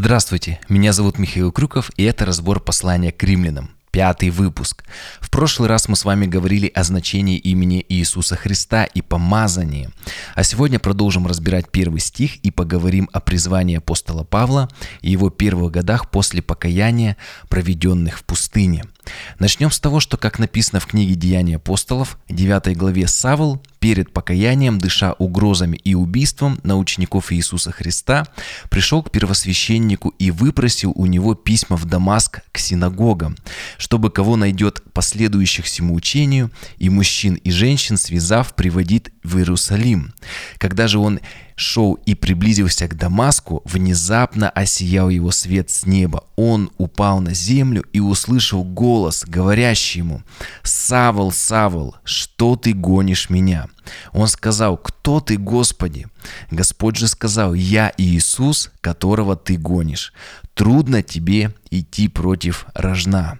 Здравствуйте, меня зовут Михаил Крюков, и это разбор послания к римлянам. Пятый выпуск. В прошлый раз мы с вами говорили о значении имени Иисуса Христа и помазании. А сегодня продолжим разбирать первый стих и поговорим о призвании апостола Павла и его первых годах после покаяния, проведенных в пустыне – Начнем с того, что, как написано в книге «Деяния апостолов», 9 главе Савл, перед покаянием, дыша угрозами и убийством на учеников Иисуса Христа, пришел к первосвященнику и выпросил у него письма в Дамаск к синагогам, чтобы кого найдет последующих всему учению, и мужчин и женщин, связав, приводит в Иерусалим. Когда же он шел и приблизился к Дамаску, внезапно осиял его свет с неба. Он упал на землю и услышал голос, говорящий ему, «Савол, Савол, что ты гонишь меня?» Он сказал, «Кто ты, Господи?» Господь же сказал, «Я Иисус, которого ты гонишь. Трудно тебе идти против рожна».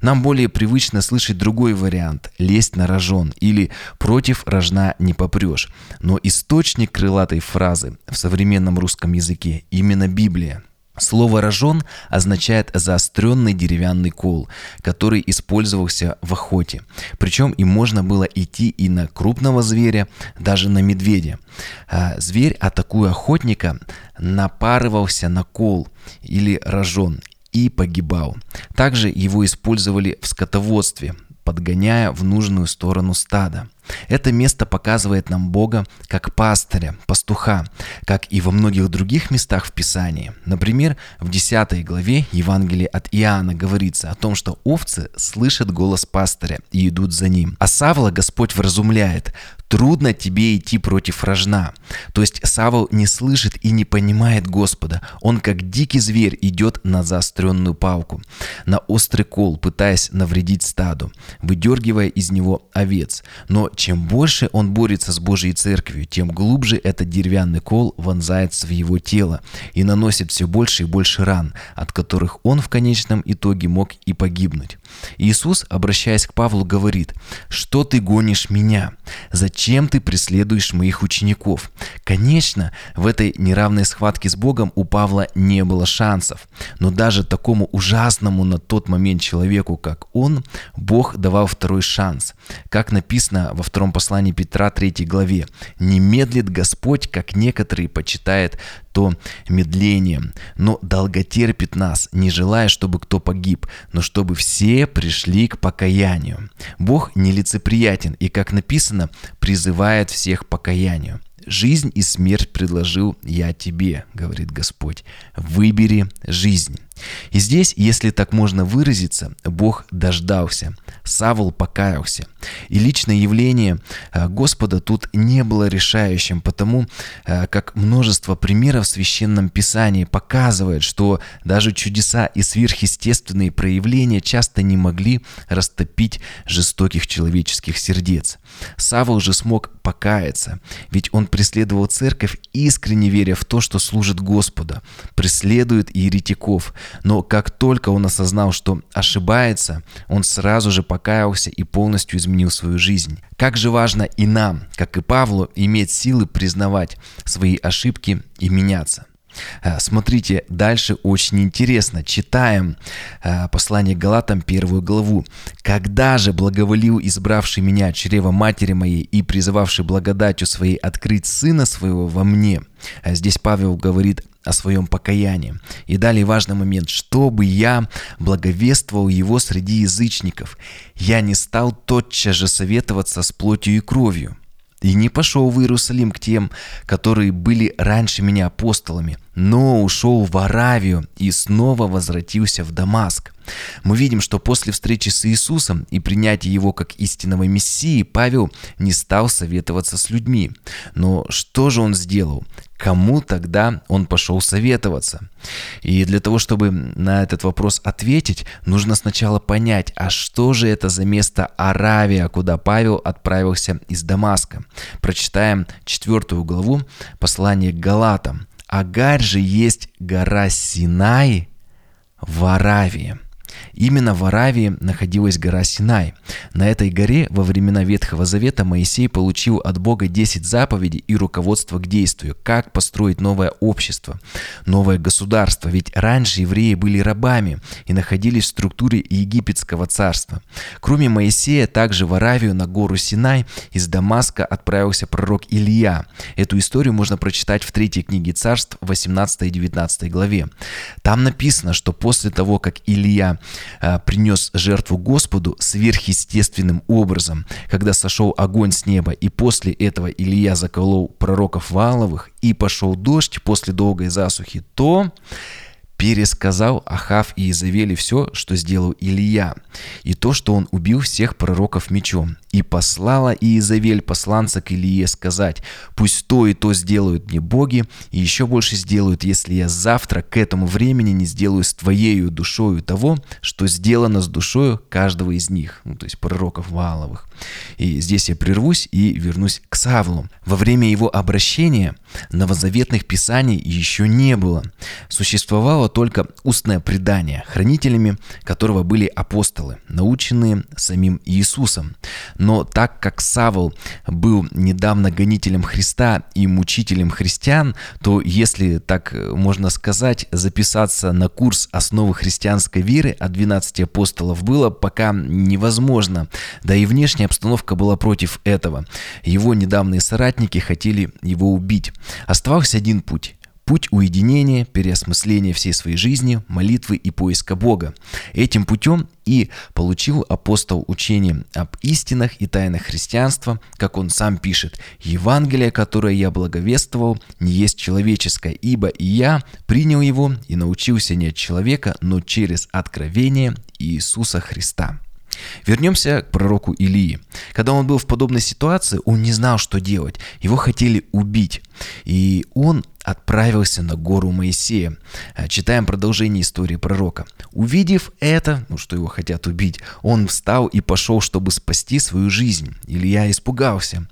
Нам более привычно слышать другой вариант – лезть на рожон или «против рожна не попрешь». Но источник крылатой фразы в современном русском языке – именно Библия. Слово «рожон» означает заостренный деревянный кол, который использовался в охоте. Причем им можно было идти и на крупного зверя, даже на медведя. А зверь, атакуя охотника, напарывался на кол или рожон и погибал. Также его использовали в скотоводстве, подгоняя в нужную сторону стада. Это место показывает нам Бога как пастыря, пастуха, как и во многих других местах в Писании. Например, в 10 главе Евангелия от Иоанна говорится о том, что овцы слышат голос пастыря и идут за ним. А Савла Господь вразумляет, трудно тебе идти против рожна. То есть Савол не слышит и не понимает Господа. Он как дикий зверь идет на заостренную палку, на острый кол, пытаясь навредить стаду, выдергивая из него овец. Но чем больше он борется с Божьей церковью, тем глубже этот деревянный кол вонзается в его тело и наносит все больше и больше ран, от которых он в конечном итоге мог и погибнуть. Иисус, обращаясь к Павлу, говорит, «Что ты гонишь меня? Зачем ты преследуешь моих учеников?» Конечно, в этой неравной схватке с Богом у Павла не было шансов, но даже такому ужасному на тот момент человеку, как он, Бог давал второй шанс. Как написано во втором послании Петра 3 главе, «Не медлит Господь, как некоторые почитает то медлением, но долготерпит нас, не желая, чтобы кто погиб, но чтобы все пришли к покаянию. Бог нелицеприятен и, как написано, призывает всех к покаянию. «Жизнь и смерть предложил я тебе», — говорит Господь. «Выбери жизнь». И здесь, если так можно выразиться, Бог дождался. Савол покаялся. И личное явление э, Господа тут не было решающим, потому э, как множество примеров в Священном Писании показывает, что даже чудеса и сверхъестественные проявления часто не могли растопить жестоких человеческих сердец. Савол же смог покаяться, ведь он преследовал церковь, искренне веря в то, что служит Господа, преследует еретиков, но как только он осознал, что ошибается, он сразу же покаялся и полностью изменил свою жизнь. Как же важно и нам, как и Павлу, иметь силы признавать свои ошибки и меняться. Э, смотрите, дальше очень интересно. Читаем э, послание Галатам, первую главу. «Когда же благоволил избравший меня чрева матери моей и призывавший благодатью своей открыть сына своего во мне?» э, Здесь Павел говорит о своем покаянии. И далее важный момент, чтобы я благовествовал его среди язычников. Я не стал тотчас же советоваться с плотью и кровью. И не пошел в Иерусалим к тем, которые были раньше меня апостолами, но ушел в Аравию и снова возвратился в Дамаск. Мы видим, что после встречи с Иисусом и принятия Его как истинного Мессии Павел не стал советоваться с людьми. Но что же он сделал? Кому тогда он пошел советоваться? И для того, чтобы на этот вопрос ответить, нужно сначала понять, а что же это за место Аравия, куда Павел отправился из Дамаска. Прочитаем четвертую главу послания к Галатам. Агарь же есть гора Синай в Аравии. Именно в Аравии находилась гора Синай. На этой горе во времена Ветхого Завета Моисей получил от Бога 10 заповедей и руководство к действию, как построить новое общество, новое государство, ведь раньше евреи были рабами и находились в структуре египетского царства. Кроме Моисея, также в Аравию на гору Синай из Дамаска отправился пророк Илья. Эту историю можно прочитать в третьей книге царств 18 и 19 главе. Там написано, что после того, как Илья принес жертву Господу сверхъестественным образом, когда сошел огонь с неба, и после этого Илья заколол пророков Валовых, и пошел дождь после долгой засухи, то пересказал Ахав и Изавели все, что сделал Илья, и то, что он убил всех пророков мечом. И послала Иезавель посланца к Илье сказать, «Пусть то и то сделают мне боги, и еще больше сделают, если я завтра к этому времени не сделаю с твоею душою того, что сделано с душою каждого из них». Ну, то есть пророков Вааловых. И здесь я прервусь и вернусь к Савлу. Во время его обращения новозаветных писаний еще не было. Существовало только устное предание, хранителями которого были апостолы, наученные самим Иисусом. Но так как Савл был недавно гонителем Христа и мучителем христиан, то, если так можно сказать, записаться на курс основы христианской веры от 12 апостолов было пока невозможно. Да и внешняя обстановка была против этого. Его недавние соратники хотели его убить. Оставался один путь Путь уединения, переосмысления всей своей жизни, молитвы и поиска Бога. Этим путем и получил апостол учение об истинах и тайнах христианства, как он сам пишет, «Евангелие, которое я благовествовал, не есть человеческое, ибо и я принял его и научился не от человека, но через откровение Иисуса Христа». Вернемся к пророку Илии. Когда он был в подобной ситуации, он не знал, что делать. Его хотели убить. И он отправился на гору Моисея. Э, читаем продолжение истории пророка. Увидев это, ну что его хотят убить, он встал и пошел, чтобы спасти свою жизнь. Илья испугался.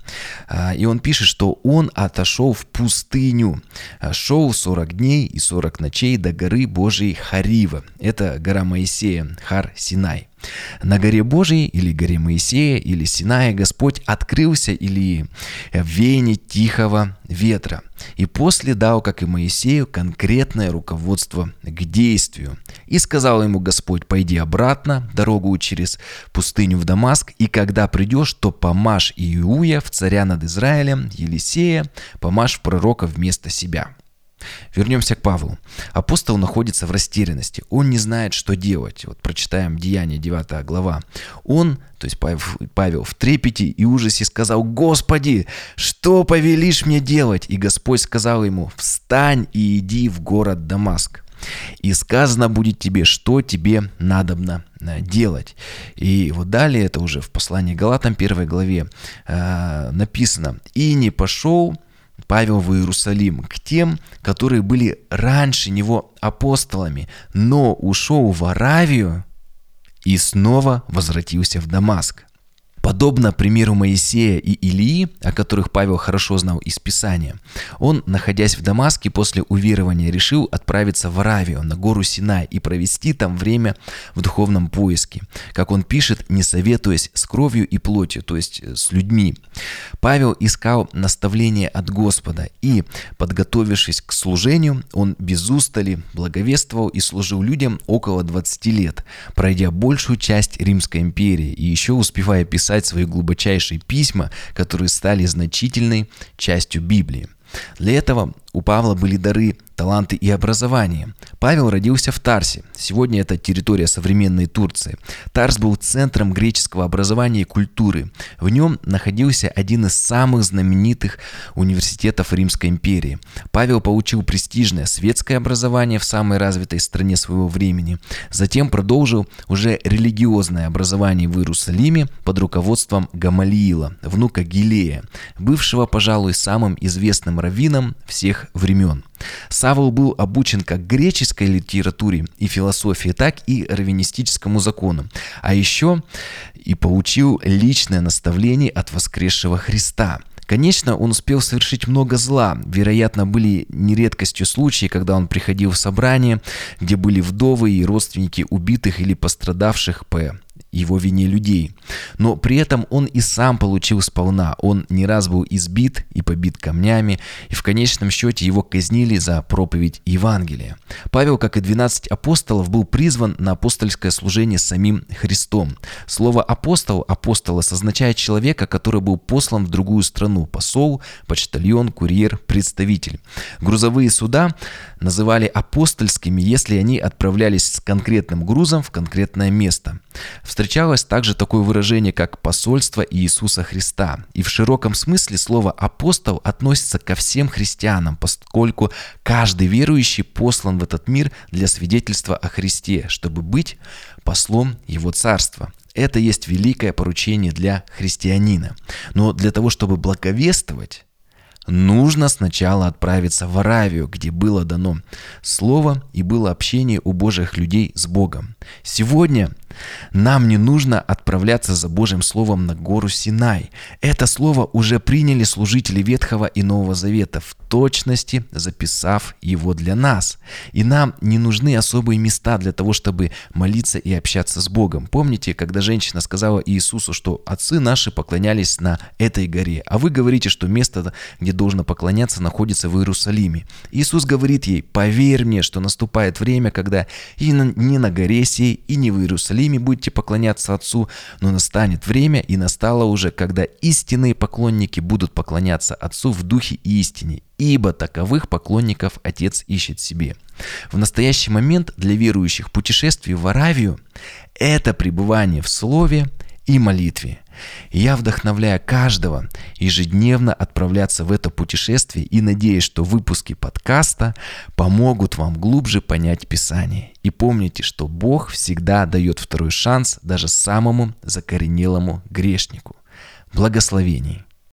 Э, и он пишет, что он отошел в пустыню. Э, шел 40 дней и 40 ночей до горы Божией Харива. Это гора Моисея, Хар Синай. На горе Божией или горе Моисея или Синая Господь открылся Илии в вене тихого ветра и после дал, как и Моисею, конкретное руководство к действию. И сказал ему Господь, пойди обратно, дорогу через пустыню в Дамаск, и когда придешь, то помажь Иуя в царя над Израилем, Елисея, помажь в пророка вместо себя. Вернемся к Павлу. Апостол находится в растерянности. Он не знает, что делать. Вот прочитаем Деяние 9 глава. Он, то есть Павел, в трепете и ужасе сказал, «Господи, что повелишь мне делать?» И Господь сказал ему, «Встань и иди в город Дамаск, и сказано будет тебе, что тебе надобно э, делать. И вот далее, это уже в послании Галатам 1 главе э, написано, «И не пошел Павел в Иерусалим к тем, которые были раньше него апостолами, но ушел в Аравию и снова возвратился в Дамаск. Подобно примеру Моисея и Илии, о которых Павел хорошо знал из Писания, он, находясь в Дамаске после уверования, решил отправиться в Аравию, на гору Синай, и провести там время в духовном поиске. Как он пишет, не советуясь с кровью и плотью, то есть э, с людьми. Павел искал наставления от Господа, и, подготовившись к служению, он без устали благовествовал и служил людям около 20 лет, пройдя большую часть Римской империи и еще успевая писать писать свои глубочайшие письма, которые стали значительной частью Библии. Для этого у Павла были дары таланты и образование. Павел родился в Тарсе. Сегодня это территория современной Турции. Тарс был центром греческого образования и культуры. В нем находился один из самых знаменитых университетов Римской империи. Павел получил престижное светское образование в самой развитой стране своего времени. Затем продолжил уже религиозное образование в Иерусалиме под руководством Гамалиила, внука Гилея, бывшего, пожалуй, самым известным раввином всех времен. Савл был обучен как греческой литературе и философии, так и раввинистическому закону. А еще и получил личное наставление от воскресшего Христа. Конечно, он успел совершить много зла. Вероятно, были нередкостью случаи, когда он приходил в собрание, где были вдовы и родственники убитых или пострадавших по его вине людей. Но при этом он и сам получил сполна. Он не раз был избит и побит камнями, и в конечном счете его казнили за проповедь Евангелия. Павел, как и 12 апостолов, был призван на апостольское служение самим Христом. Слово «апостол» апостол означает человека, который был послан в другую страну – посол, почтальон, курьер, представитель. Грузовые суда называли апостольскими, если они отправлялись с конкретным грузом в конкретное место. Встречалось также такое выражение, как «посольство Иисуса Христа». И в широком смысле слово «апостол» относится ко всем христианам, поскольку каждый верующий послан в этот мир для свидетельства о Христе, чтобы быть послом Его Царства. Это есть великое поручение для христианина. Но для того, чтобы благовествовать, нужно сначала отправиться в Аравию, где было дано слово и было общение у Божьих людей с Богом. Сегодня нам не нужно отправляться за Божьим Словом на гору Синай. Это слово уже приняли служители Ветхого и Нового Завета, в точности записав его для нас. И нам не нужны особые места для того, чтобы молиться и общаться с Богом. Помните, когда женщина сказала Иисусу, что отцы наши поклонялись на этой горе, а вы говорите, что место, где должно поклоняться, находится в Иерусалиме. Иисус говорит ей, поверь мне, что наступает время, когда и не на горе сей, и не в Иерусалиме, Иерусалиме будете поклоняться Отцу, но настанет время, и настало уже, когда истинные поклонники будут поклоняться Отцу в духе и истине, ибо таковых поклонников Отец ищет себе. В настоящий момент для верующих путешествие в Аравию – это пребывание в Слове и молитве – я вдохновляю каждого ежедневно отправляться в это путешествие и надеюсь, что выпуски подкаста помогут вам глубже понять Писание. И помните, что Бог всегда дает второй шанс даже самому закоренелому грешнику. Благословений!